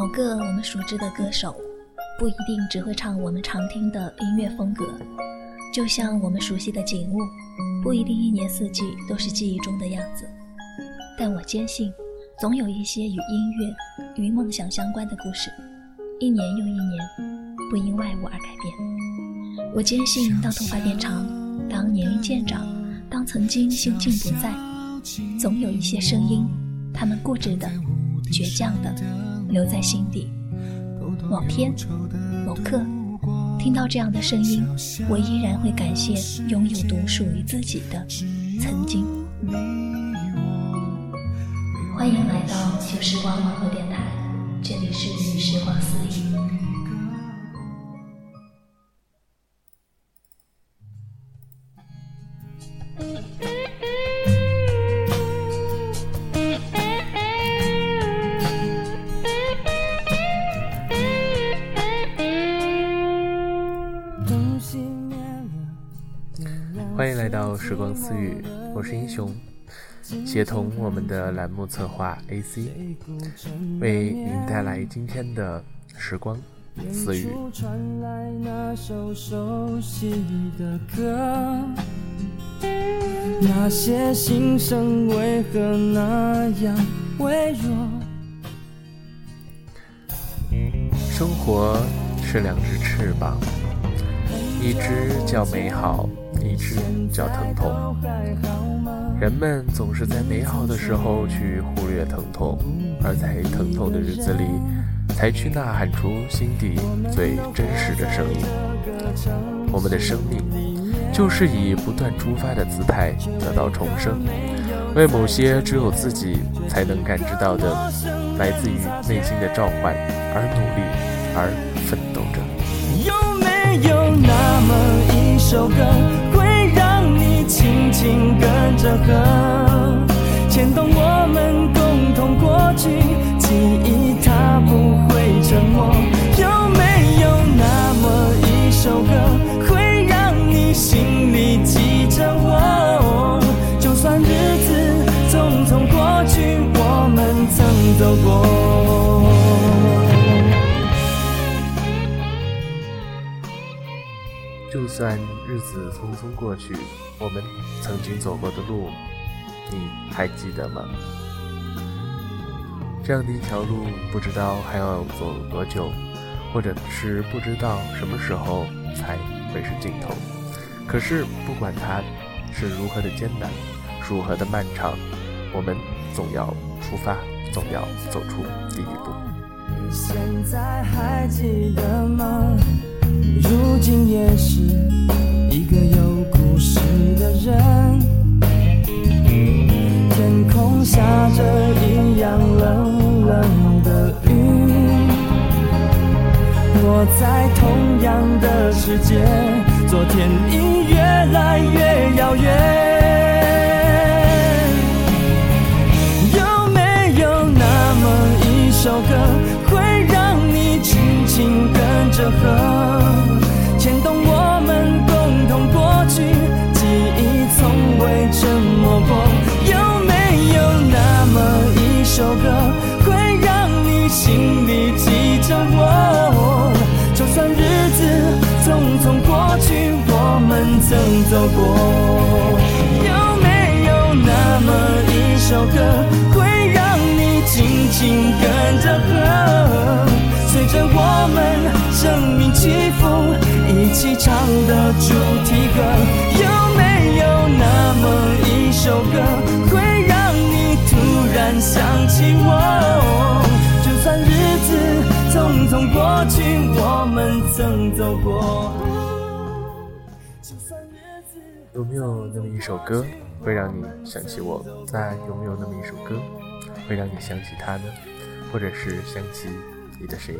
某个我们熟知的歌手，不一定只会唱我们常听的音乐风格，就像我们熟悉的景物，不一定一年四季都是记忆中的样子。但我坚信，总有一些与音乐、与梦想相关的故事，一年又一年，不因外物而改变。我坚信，当头发变长，当年龄渐长，当曾经心境不在，总有一些声音。他们固执的、倔强的留在心底。某天、某刻，听到这样的声音，我依然会感谢拥有独属于自己的曾经。欢迎来到旧时光网络电台，这里是时光私语。欢迎来到时光私语，我是英雄，协同我们的栏目策划 AC，为您带来今天的时光私语。那些心声为何那样微弱？生活是两只翅膀，一只叫美好。一直叫疼痛，人们总是在美好的时候去忽略疼痛，而在疼痛的日子里，才去呐喊出心底最真实的声音。我们的生命，就是以不断出发的姿态得到重生，为某些只有自己才能感知到的，来自于内心的召唤而努力，而奋斗着。有没有那么首歌？会让你轻轻跟着和，牵动我们共同过去，记忆它不会沉默。有没有那么一首歌，会让你心里记着我？就算日子匆匆过去，我们曾走过。就算日子匆匆过去。我们曾经走过的路，你还记得吗？这样的一条路，不知道还要走多久，或者是不知道什么时候才会是尽头。可是不管它是如何的艰难，如何的漫长，我们总要出发，总要走出第一步。现在还记得吗？如今也是有故事的人。天空下着一样冷冷的雨，我在同样的世界，昨天已越来越遥远。有没有那么一首歌，会让你轻轻跟着和？牵动这么过？有没有那么一首歌，会让你心里记着我？就算日子匆匆过去，我们曾走过。有没有那么一首歌，会让你紧紧跟着和？随着我们生命起伏，一起唱的主题歌。有。一首歌，会让你突然想起我？就算日子匆匆过去，我们曾走过。有没有那么一首歌会让你想起我？那有没有那么一首歌会让你想起他呢？或者是想起你的谁？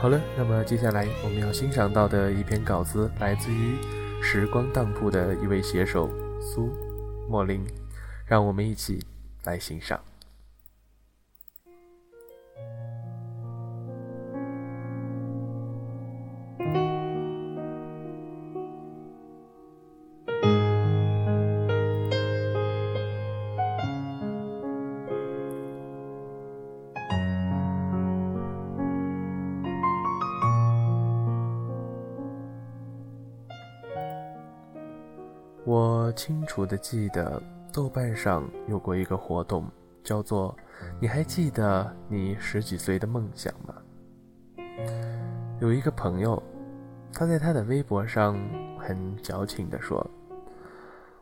好了，那么接下来我们要欣赏到的一篇稿子来自于时光当铺的一位写手苏莫林，让我们一起来欣赏。我清楚的记得，豆瓣上有过一个活动，叫做“你还记得你十几岁的梦想吗？”有一个朋友，他在他的微博上很矫情地说：“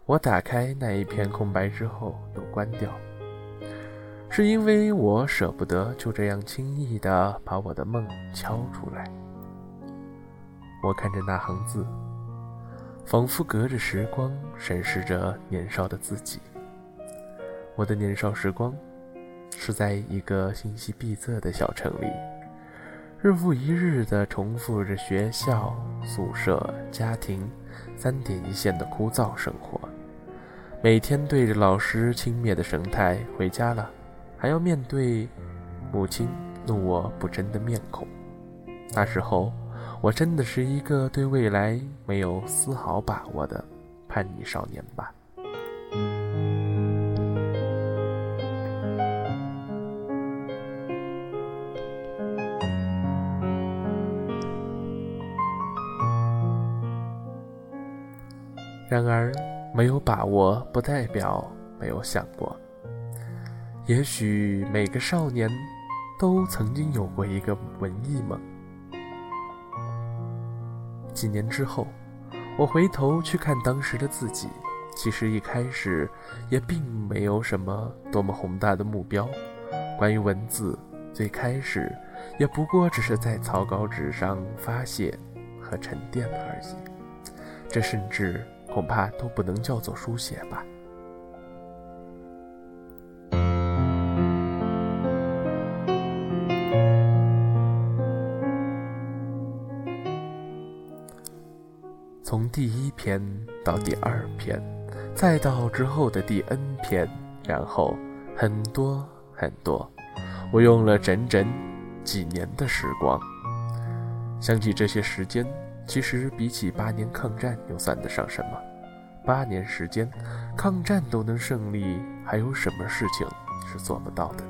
我打开那一片空白之后又关掉，是因为我舍不得就这样轻易地把我的梦敲出来。”我看着那行字。仿佛隔着时光审视着年少的自己。我的年少时光，是在一个信息闭塞的小城里，日复一日地重复着学校、宿舍、家庭三点一线的枯燥生活。每天对着老师轻蔑的神态回家了，还要面对母亲怒我不争的面孔。那时候。我真的是一个对未来没有丝毫把握的叛逆少年吧。然而，没有把握不代表没有想过。也许每个少年都曾经有过一个文艺梦。几年之后，我回头去看当时的自己，其实一开始也并没有什么多么宏大的目标。关于文字，最开始也不过只是在草稿纸上发泄和沉淀而已。这甚至恐怕都不能叫做书写吧。篇到第二篇，再到之后的第 N 篇，然后很多很多，我用了整整几年的时光。想起这些时间，其实比起八年抗战又算得上什么？八年时间，抗战都能胜利，还有什么事情是做不到的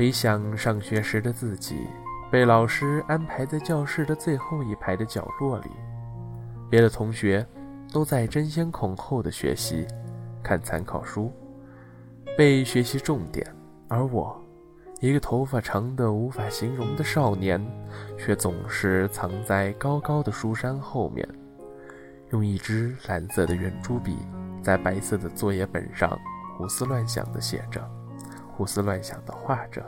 回想上学时的自己，被老师安排在教室的最后一排的角落里，别的同学都在争先恐后的学习，看参考书，背学习重点，而我，一个头发长的无法形容的少年，却总是藏在高高的书山后面，用一支蓝色的圆珠笔，在白色的作业本上胡思乱想的写着。胡思乱想的画着，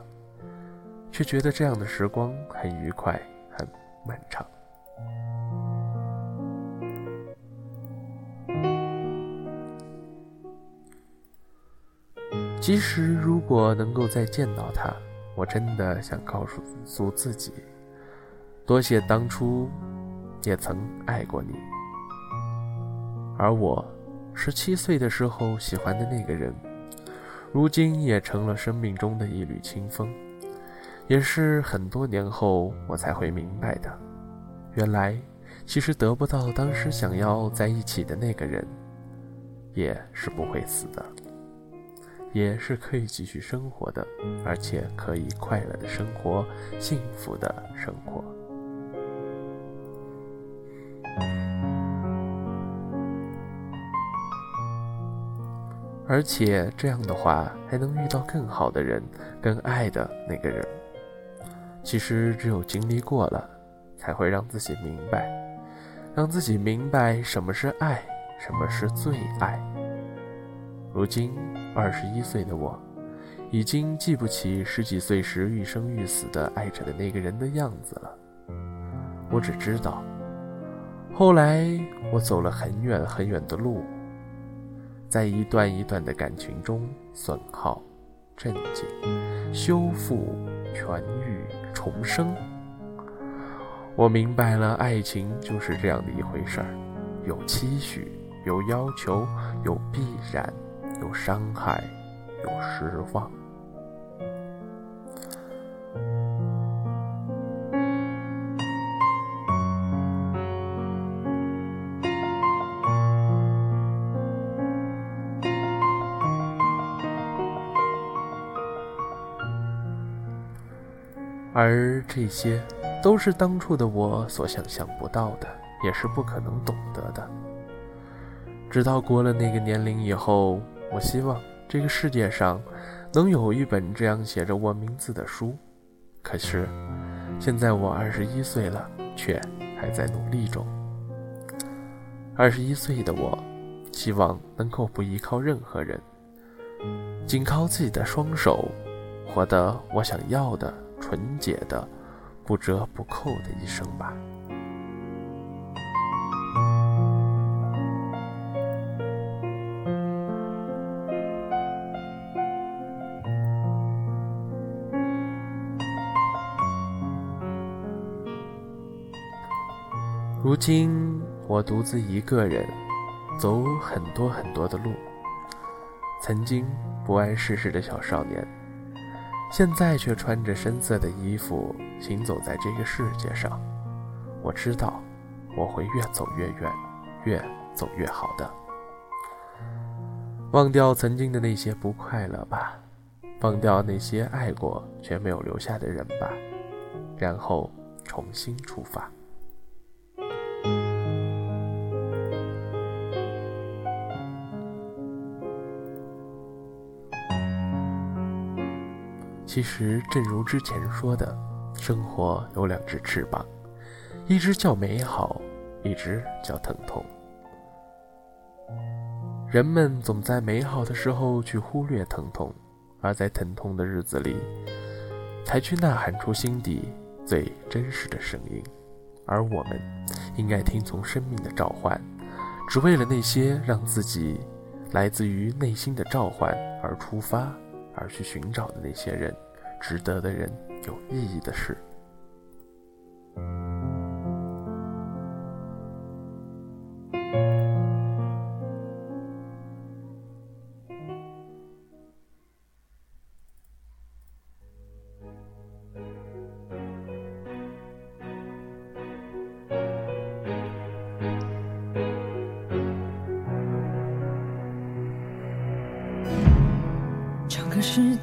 却觉得这样的时光很愉快，很漫长。即使如果能够再见到他，我真的想告诉诉自己，多谢当初也曾爱过你。而我十七岁的时候喜欢的那个人。如今也成了生命中的一缕清风，也是很多年后我才会明白的。原来，其实得不到当时想要在一起的那个人，也是不会死的，也是可以继续生活的，而且可以快乐的生活，幸福的生活。而且这样的话，还能遇到更好的人，更爱的那个人。其实只有经历过了，才会让自己明白，让自己明白什么是爱，什么是最爱。如今二十一岁的我，已经记不起十几岁时欲生欲死的爱着的那个人的样子了。我只知道，后来我走了很远很远的路。在一段一段的感情中损耗、镇静、修复、痊愈、重生。我明白了，爱情就是这样的一回事儿：有期许，有要求，有必然，有伤害，有失望。而这些都是当初的我所想象不到的，也是不可能懂得的。直到过了那个年龄以后，我希望这个世界上能有一本这样写着我名字的书。可是，现在我二十一岁了，却还在努力中。二十一岁的我，希望能够不依靠任何人，仅靠自己的双手，活得我想要的纯洁的、不折不扣的一生吧。如今我独自一个人走很多很多的路，曾经不谙世事的小少年，现在却穿着深色的衣服行走在这个世界上。我知道我会越走越远，越走越好的。忘掉曾经的那些不快乐吧，忘掉那些爱过却没有留下的人吧，然后重新出发。其实，正如之前说的，生活有两只翅膀，一只叫美好，一只叫疼痛。人们总在美好的时候去忽略疼痛，而在疼痛的日子里，才去呐喊出心底最真实的声音。而我们，应该听从生命的召唤，只为了那些让自己来自于内心的召唤而出发。而去寻找的那些人，值得的人，有意义的事。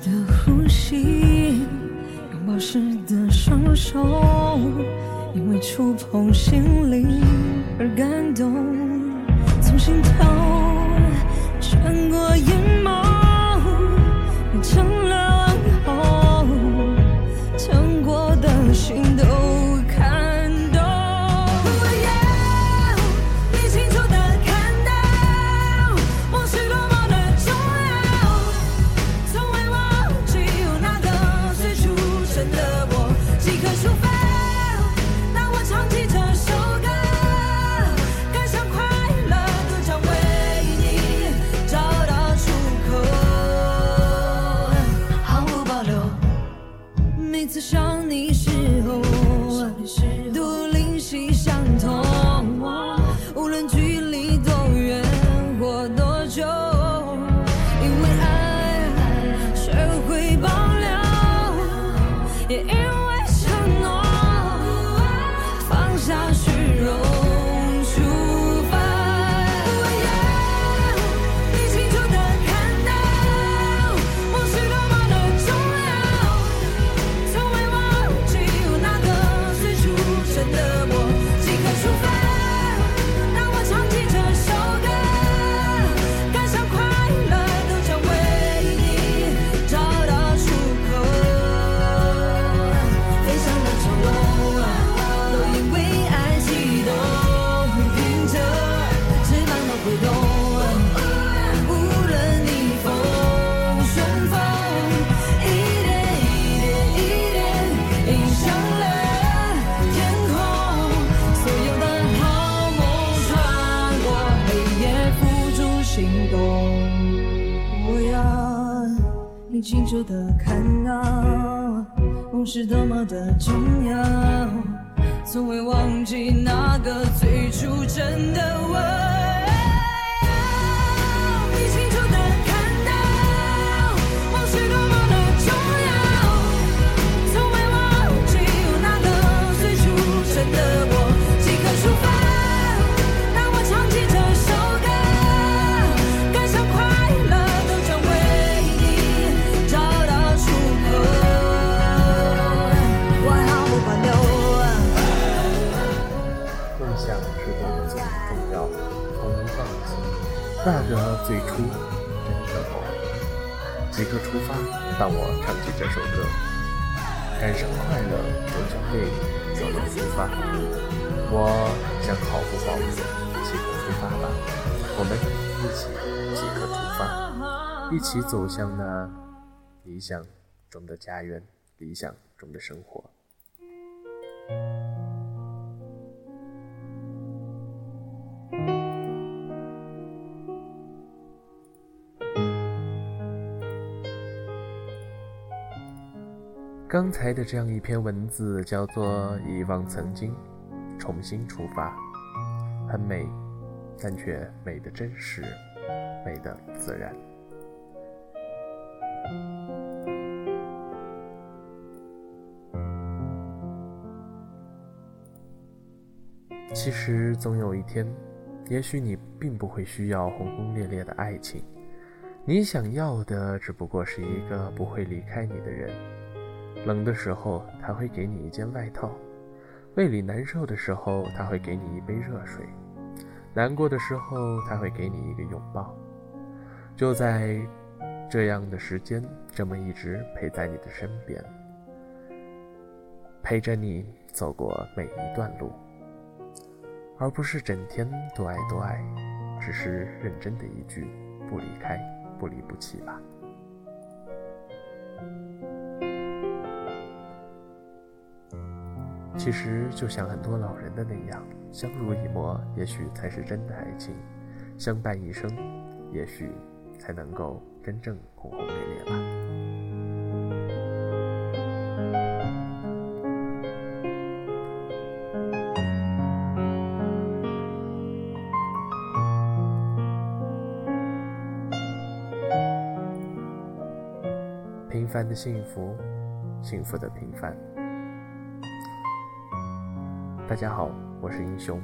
的呼吸，拥抱时的双手，因为触碰心灵而感动，从心头穿过眼眸，变成了问候，疼过的心都。梦是多么的重要，从未忘记那个最初真的我。那个最初的时候，即刻出发。当我唱起这首歌，赶上快乐，就将泪走了出发。我将毫不保留，即刻出发吧。我们一起即刻出发，一起走向那理想中的家园，理想中的生活。刚才的这样一篇文字叫做《遗忘曾经，重新出发》，很美，但却美的真实，美的自然。其实总有一天，也许你并不会需要轰轰烈烈的爱情，你想要的只不过是一个不会离开你的人。冷的时候，他会给你一件外套；胃里难受的时候，他会给你一杯热水；难过的时候，他会给你一个拥抱。就在这样的时间，这么一直陪在你的身边，陪着你走过每一段路，而不是整天多爱多爱，只是认真的一句“不离开，不离不弃”吧。其实就像很多老人的那样，相濡以沫，也许才是真的爱情；相伴一生，也许才能够真正轰轰烈烈吧。平凡的幸福，幸福的平凡。大家好，我是英雄，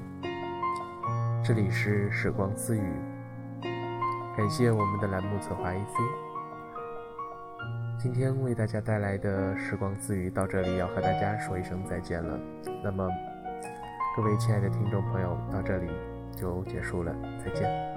这里是时光私语，感谢我们的栏目策划 AC。今天为大家带来的时光私语到这里要和大家说一声再见了。那么，各位亲爱的听众朋友，到这里就结束了，再见。